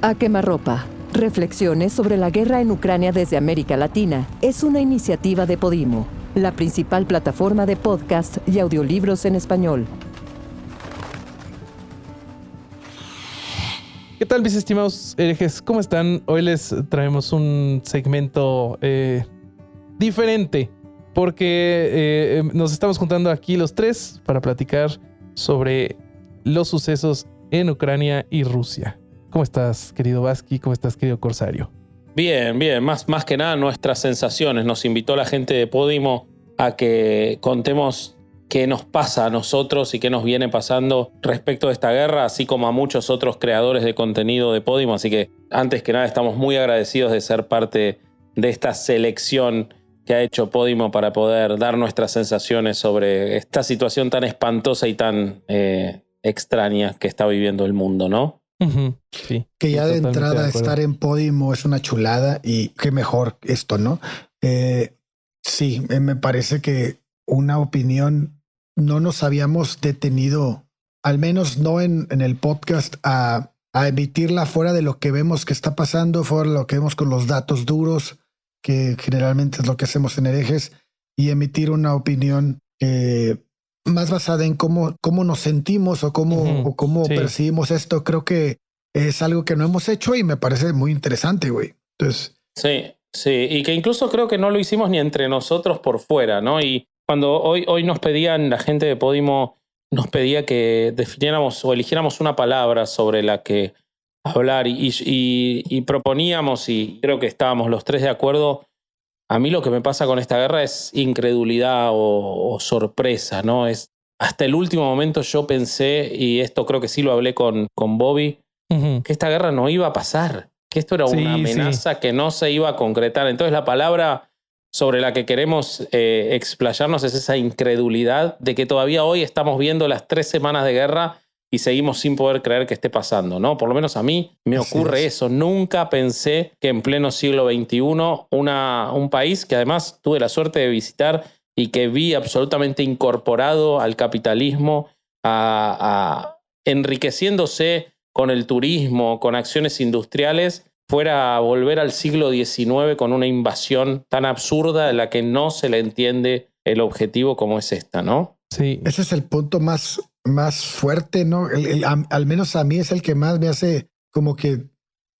A quemarropa. Reflexiones sobre la guerra en Ucrania desde América Latina es una iniciativa de Podimo, la principal plataforma de podcast y audiolibros en español. ¿Qué tal, mis estimados herejes? ¿Cómo están? Hoy les traemos un segmento eh, diferente porque eh, nos estamos juntando aquí los tres para platicar sobre los sucesos en Ucrania y Rusia. ¿Cómo estás, querido Vasqui? ¿Cómo estás, querido Corsario? Bien, bien. Más, más que nada nuestras sensaciones. Nos invitó la gente de Podimo a que contemos qué nos pasa a nosotros y qué nos viene pasando respecto de esta guerra, así como a muchos otros creadores de contenido de Podimo. Así que antes que nada estamos muy agradecidos de ser parte de esta selección que ha hecho Podimo para poder dar nuestras sensaciones sobre esta situación tan espantosa y tan eh, extraña que está viviendo el mundo, ¿no? Sí, que ya de entrada estar en Podimo es una chulada y qué mejor esto, ¿no? Eh, sí, eh, me parece que una opinión no nos habíamos detenido, al menos no en, en el podcast, a, a, emitirla fuera de lo que vemos que está pasando, fuera de lo que vemos con los datos duros, que generalmente es lo que hacemos en herejes, y emitir una opinión que más basada en cómo, cómo nos sentimos o cómo, o cómo percibimos esto, creo que es algo que no hemos hecho y me parece muy interesante, güey. Entonces. Sí, sí, y que incluso creo que no lo hicimos ni entre nosotros por fuera, ¿no? Y cuando hoy, hoy nos pedían, la gente de Podimo nos pedía que definiéramos o eligiéramos una palabra sobre la que hablar y, y proponíamos, y creo que estábamos los tres de acuerdo, a mí lo que me pasa con esta guerra es incredulidad o, sorpresa, ¿no? Es, hasta el último momento yo pensé, y esto creo que sí lo hablé con, con Bobby, que esta guerra no iba a pasar, que esto era una amenaza que no se iba a concretar. Entonces la palabra sobre la que queremos eh, explayarnos es esa incredulidad de que todavía hoy estamos viendo las tres semanas de guerra y seguimos sin poder creer que esté pasando, ¿no? Por lo menos a mí me ocurre eso. Nunca pensé que en pleno siglo XXI una, un país que además tuve la suerte de visitar y que vi absolutamente incorporado al capitalismo, a, enriqueciéndose con el turismo, con acciones industriales, fuera a volver al siglo XIX con una invasión tan absurda en la que no se le entiende el objetivo como es esta, ¿no? Sí. Ese es el punto más más fuerte, ¿no? al menos a mí es el que más me hace como que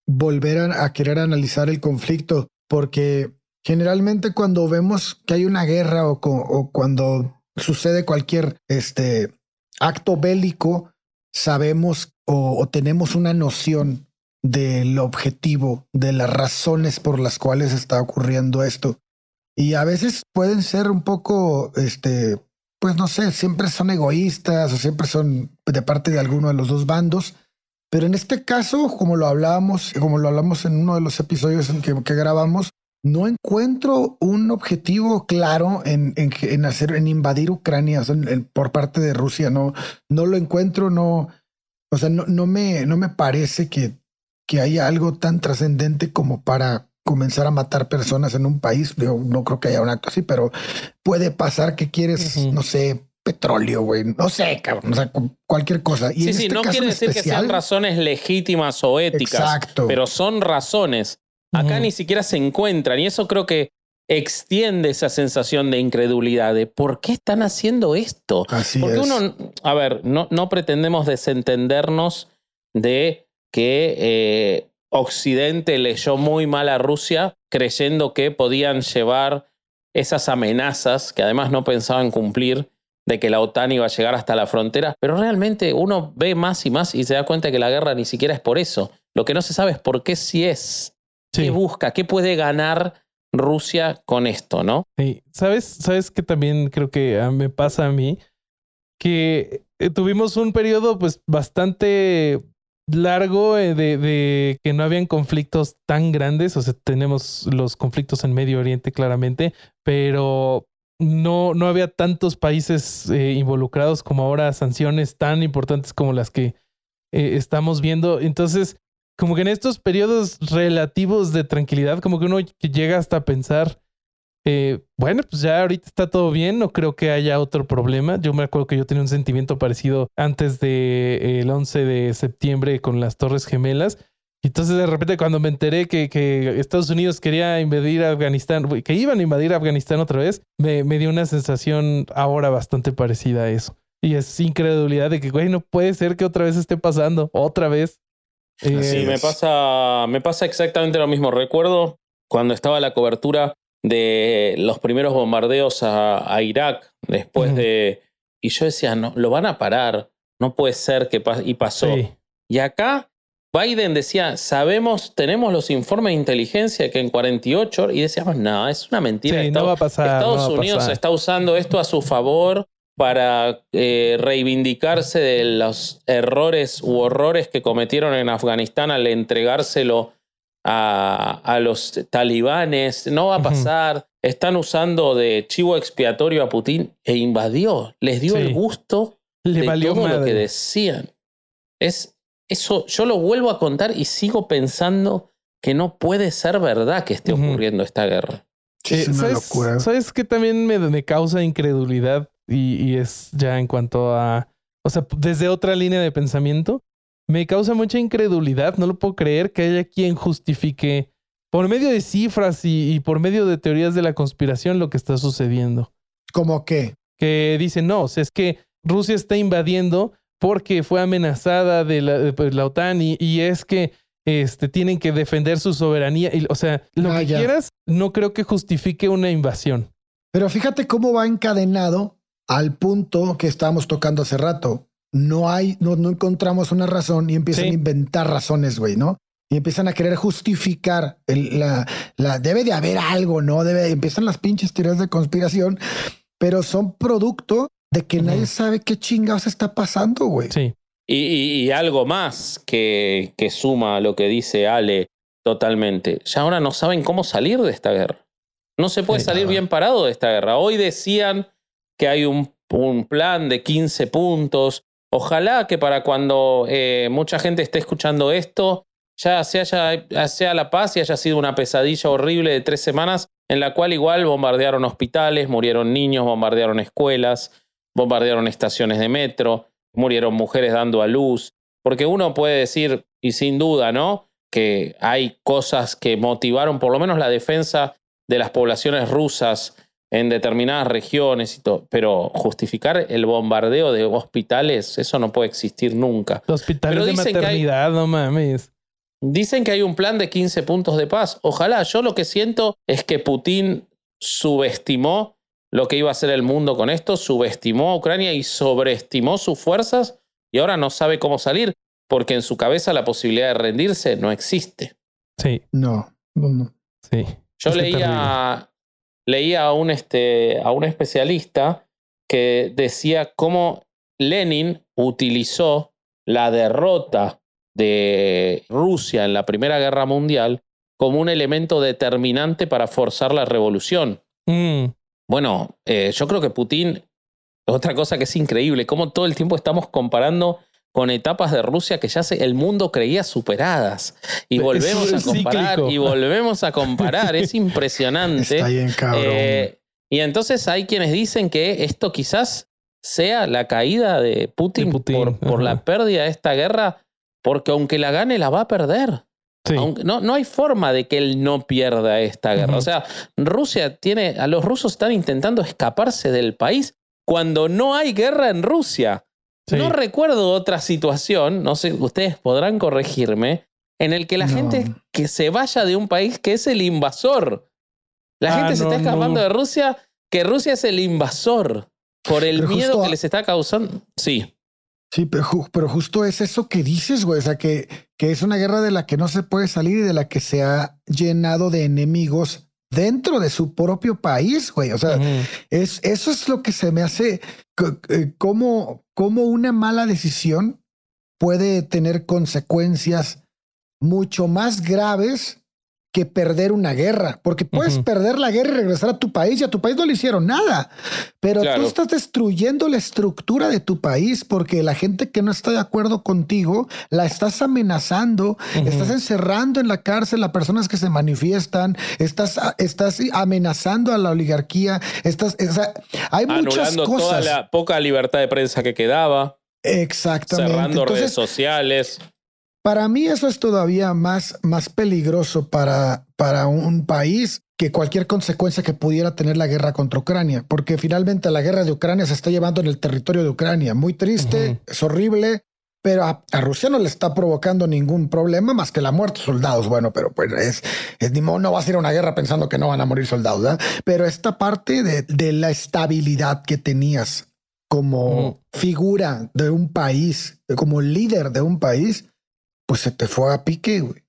volver a, querer analizar el conflicto, porque generalmente cuando vemos que hay una guerra o, cuando sucede cualquier este, acto bélico, sabemos o, tenemos una noción del objetivo, de las razones por las cuales está ocurriendo esto. Y a veces pueden ser un poco este, pues no sé, siempre son egoístas o siempre son de parte de alguno de los dos bandos. Pero en este caso, como lo hablábamos, como lo hablamos en uno de los episodios en que, grabamos, no encuentro un objetivo claro en, en, hacer, en invadir Ucrania por parte de Rusia. No, no lo encuentro, no, o sea, no, no me, no me parece que, que haya algo tan trascendente como para comenzar a matar personas en un país. no creo que haya un acto así, pero puede pasar que quieres, no sé, petróleo, güey, no sé, cabrón, o sea, cualquier cosa. Y sí, sí, este no quiere decir que sean razones legítimas o éticas, Exacto. pero son razones. Acá ni siquiera se encuentran y eso creo que extiende esa sensación de incredulidad de por qué están haciendo esto. Así Porque uno, a ver, no, no pretendemos desentendernos de que eh, Occidente leyó muy mal a Rusia creyendo que podían llevar esas amenazas que además no pensaban cumplir de que la OTAN iba a llegar hasta la frontera, pero realmente uno ve más y más y se da cuenta que la guerra ni siquiera es por eso. Lo que no se sabe es por qué si es, qué busca, qué puede ganar Rusia con esto, ¿no? Sí. ¿Sabes? ¿Sabes que también creo que me pasa a mí? Que eh, tuvimos un periodo pues bastante largo eh, de, que no habían conflictos tan grandes, o sea, tenemos los conflictos en Medio Oriente claramente, pero no, no había tantos países eh, involucrados como ahora, sanciones tan importantes como las que eh, estamos viendo. Entonces, como que en estos periodos relativos de tranquilidad, como que uno llega hasta pensar, eh, bueno, pues ya ahorita está todo bien, no creo que haya otro problema. Yo me acuerdo que yo tenía un sentimiento parecido antes del de, 11 de septiembre con las Torres Gemelas. Y entonces de repente cuando me enteré que, que Estados Unidos quería invadir Afganistán, que iban a invadir Afganistán otra vez, me, me dio una sensación ahora bastante parecida a eso. Y es incredulidad de que, güey, no puede ser que otra vez esté pasando, otra vez. sí, Eh, me pasa, me pasa exactamente lo mismo. Recuerdo cuando estaba la cobertura de los primeros bombardeos a, a Irak, después de... Y yo decía, no, lo van a parar, no puede ser que. Y pasó. sí. Y acá Biden decía, sabemos, tenemos los informes de inteligencia que en 48, horas", y decíamos, no, es una mentira. Sí, no Estados- va a pasar. no Estados a Unidos pasar. está usando esto a su favor para eh, reivindicarse de los errores u horrores que cometieron en Afganistán al entregárselo a, a los talibanes. No va a pasar. Están usando de chivo expiatorio a Putin e invadió. Les dio Sí. el gusto Le de valió todo lo que decían. Es eso, yo lo vuelvo a contar y sigo pensando que no puede ser verdad que esté ocurriendo esta guerra. Sí, Eh, es una ¿sabes, locura. ¿Sabes qué también me, me causa incredulidad? Y, y es ya en cuanto a. O sea, desde otra línea de pensamiento, me causa mucha incredulidad. No lo puedo creer que haya quien justifique por medio de cifras y, y por medio de teorías de la conspiración lo que está sucediendo. Como que, Que dicen, no, o sea, es que Rusia está invadiendo porque fue amenazada de la, de, pues, la OTAN y, y es que este, tienen que defender su soberanía. Y, o sea, lo Ah, que ya. quieras, no creo que justifique una invasión. pero fíjate cómo va encadenado al punto que estábamos tocando hace rato. No hay, no, no encontramos una razón y empiezan Sí. a inventar razones, güey, ¿no? Y empiezan a querer justificar el- la, la, debe de haber algo, ¿no? Debe, empiezan las pinches teorías de conspiración, pero son producto de que nadie sabe qué chingados está pasando, güey. Sí. Y, y- y algo más que, que suma a lo que dice Ale totalmente. Ya ahora no saben cómo salir de esta guerra. No se puede Sí, salir nada. bien parado de esta guerra. Hoy decían que hay un, un plan de 15 puntos. Ojalá que para cuando eh, mucha gente esté escuchando esto, ya se haya, sea la paz y haya sido una pesadilla horrible de tres semanas en la cual igual bombardearon hospitales, murieron niños, bombardearon escuelas, bombardearon estaciones de metro, murieron mujeres dando a luz. Porque uno puede decir, y sin duda, ¿no? Que hay cosas que motivaron por lo menos la defensa de las poblaciones rusas en determinadas regiones y todo. Pero justificar el bombardeo de hospitales, eso no puede existir nunca. Hospitales Pero de hay- maternidad, no mames. Dicen que hay un plan de 15 puntos de paz. Ojalá, yo lo que siento es que Putin subestimó lo que iba a hacer el mundo con esto, subestimó a Ucrania y sobreestimó sus fuerzas y ahora no sabe cómo salir, porque en su cabeza la posibilidad de rendirse no existe. Sí, No, no, no. sí. Yo Es leía, leía a, un, este, a un especialista que decía cómo Lenin utilizó la derrota de Rusia en la Primera Guerra Mundial como un elemento determinante para forzar la revolución. Mm, Bueno, eh, yo creo que Putin, otra cosa que es increíble, cómo todo el tiempo estamos comparando con etapas de Rusia que ya se, el mundo creía superadas. Y volvemos a comparar, cíclico. y volvemos a comparar. Es impresionante. Está bien, cabrón. Eh, y entonces hay quienes dicen que esto quizás sea la caída de Putin, De Putin, por, la pérdida de esta guerra, porque aunque la gane, la va a perder. sí. Aunque, no, no hay forma de que él no pierda esta guerra. O sea, Rusia tiene. A los rusos están intentando escaparse del país cuando no hay guerra en Rusia. Sí. No recuerdo otra situación, no sé, ustedes podrán corregirme, en el que la No. gente que se vaya de un país que es el invasor. La Ah, gente se no, está escapando no. de Rusia, que Rusia es el invasor por el Pero miedo justo que les está causando. Sí. Sí, pero, pero justo es eso que dices, güey. O sea, que, que es una guerra de la que no se puede salir y de la que se ha llenado de enemigos dentro de su propio país, güey. O sea, es, eso es lo que se me hace eh, como, como una mala decisión puede tener consecuencias mucho más graves que perder una guerra, porque puedes perder la guerra y regresar a tu país y a tu país no le hicieron nada, pero Claro. tú estás destruyendo la estructura de tu país porque la gente que no está de acuerdo contigo la estás amenazando, estás encerrando en la cárcel a personas que se manifiestan, estás, estás amenazando a la oligarquía, estás, o sea, hay muchas Anulando toda cosas. la poca libertad de prensa que quedaba, Exactamente. cerrando redes sociales. Para mí eso es todavía más, más peligroso para, para un país que cualquier consecuencia que pudiera tener la guerra contra Ucrania, porque finalmente la guerra de Ucrania se está llevando en el territorio de Ucrania. Muy triste, es horrible, pero a, Rusia no le está provocando ningún problema más que la muerte de soldados. Bueno, pero pues es, es no va a ser una guerra pensando que no van a morir soldados, pero esta parte de, de, la estabilidad que tenías como figura de un país, como líder de un país, pues se te fue a pique, güey.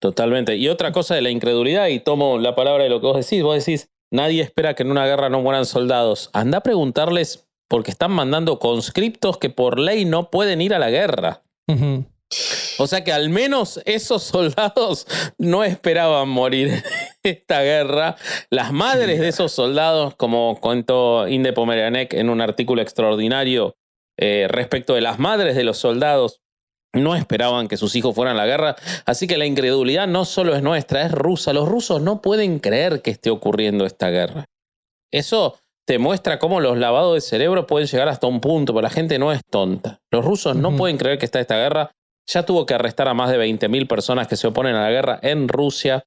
Totalmente. Y otra cosa de la incredulidad, y tomo la palabra de lo que vos decís, vos decís, nadie espera que en una guerra no mueran soldados. Anda a preguntarles porque están mandando conscriptos que por ley no pueden ir a la guerra. O sea que al menos esos soldados no esperaban morir en esta guerra. Las madres de esos soldados, como contó Inde Pomerianek en un artículo extraordinario eh, respecto de las madres de los soldados, no esperaban que sus hijos fueran a la guerra. Así que la incredulidad no solo es nuestra, es rusa. Los rusos no pueden creer que esté ocurriendo esta guerra. Eso te muestra cómo los lavados de cerebro pueden llegar hasta un punto, pero la gente no es tonta. Los rusos no pueden creer que está esta guerra. Ya tuvo que arrestar a más de 20.000 personas que se oponen a la guerra en Rusia.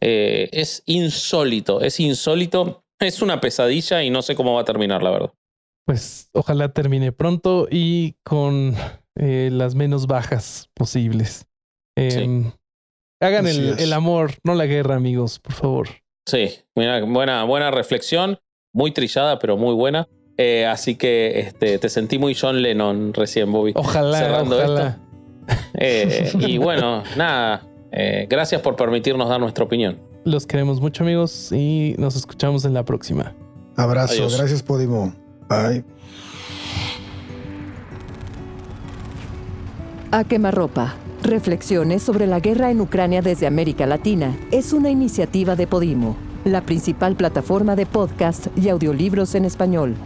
Eh, es insólito, es insólito. Es una pesadilla y no sé cómo va a terminar, la verdad. Pues ojalá termine pronto y con eh, las menos bajas posibles. Em, hagan el, el, amor, no la guerra, amigos, por favor. Sí, buena, buena, buena reflexión muy trillada, pero muy buena. Eh, así que este, te sentí muy John Lennon recién, Bobby. Ojalá. Cerrando esto. Eh, y bueno, nada. Eh, gracias por permitirnos dar nuestra opinión. Los queremos mucho, amigos, y nos escuchamos en la próxima. Abrazo. Gracias, Podimo. Bye. A quemarropa. Reflexiones sobre la guerra en Ucrania desde América Latina es una iniciativa de Podimo la principal plataforma de podcast y audiolibros en español.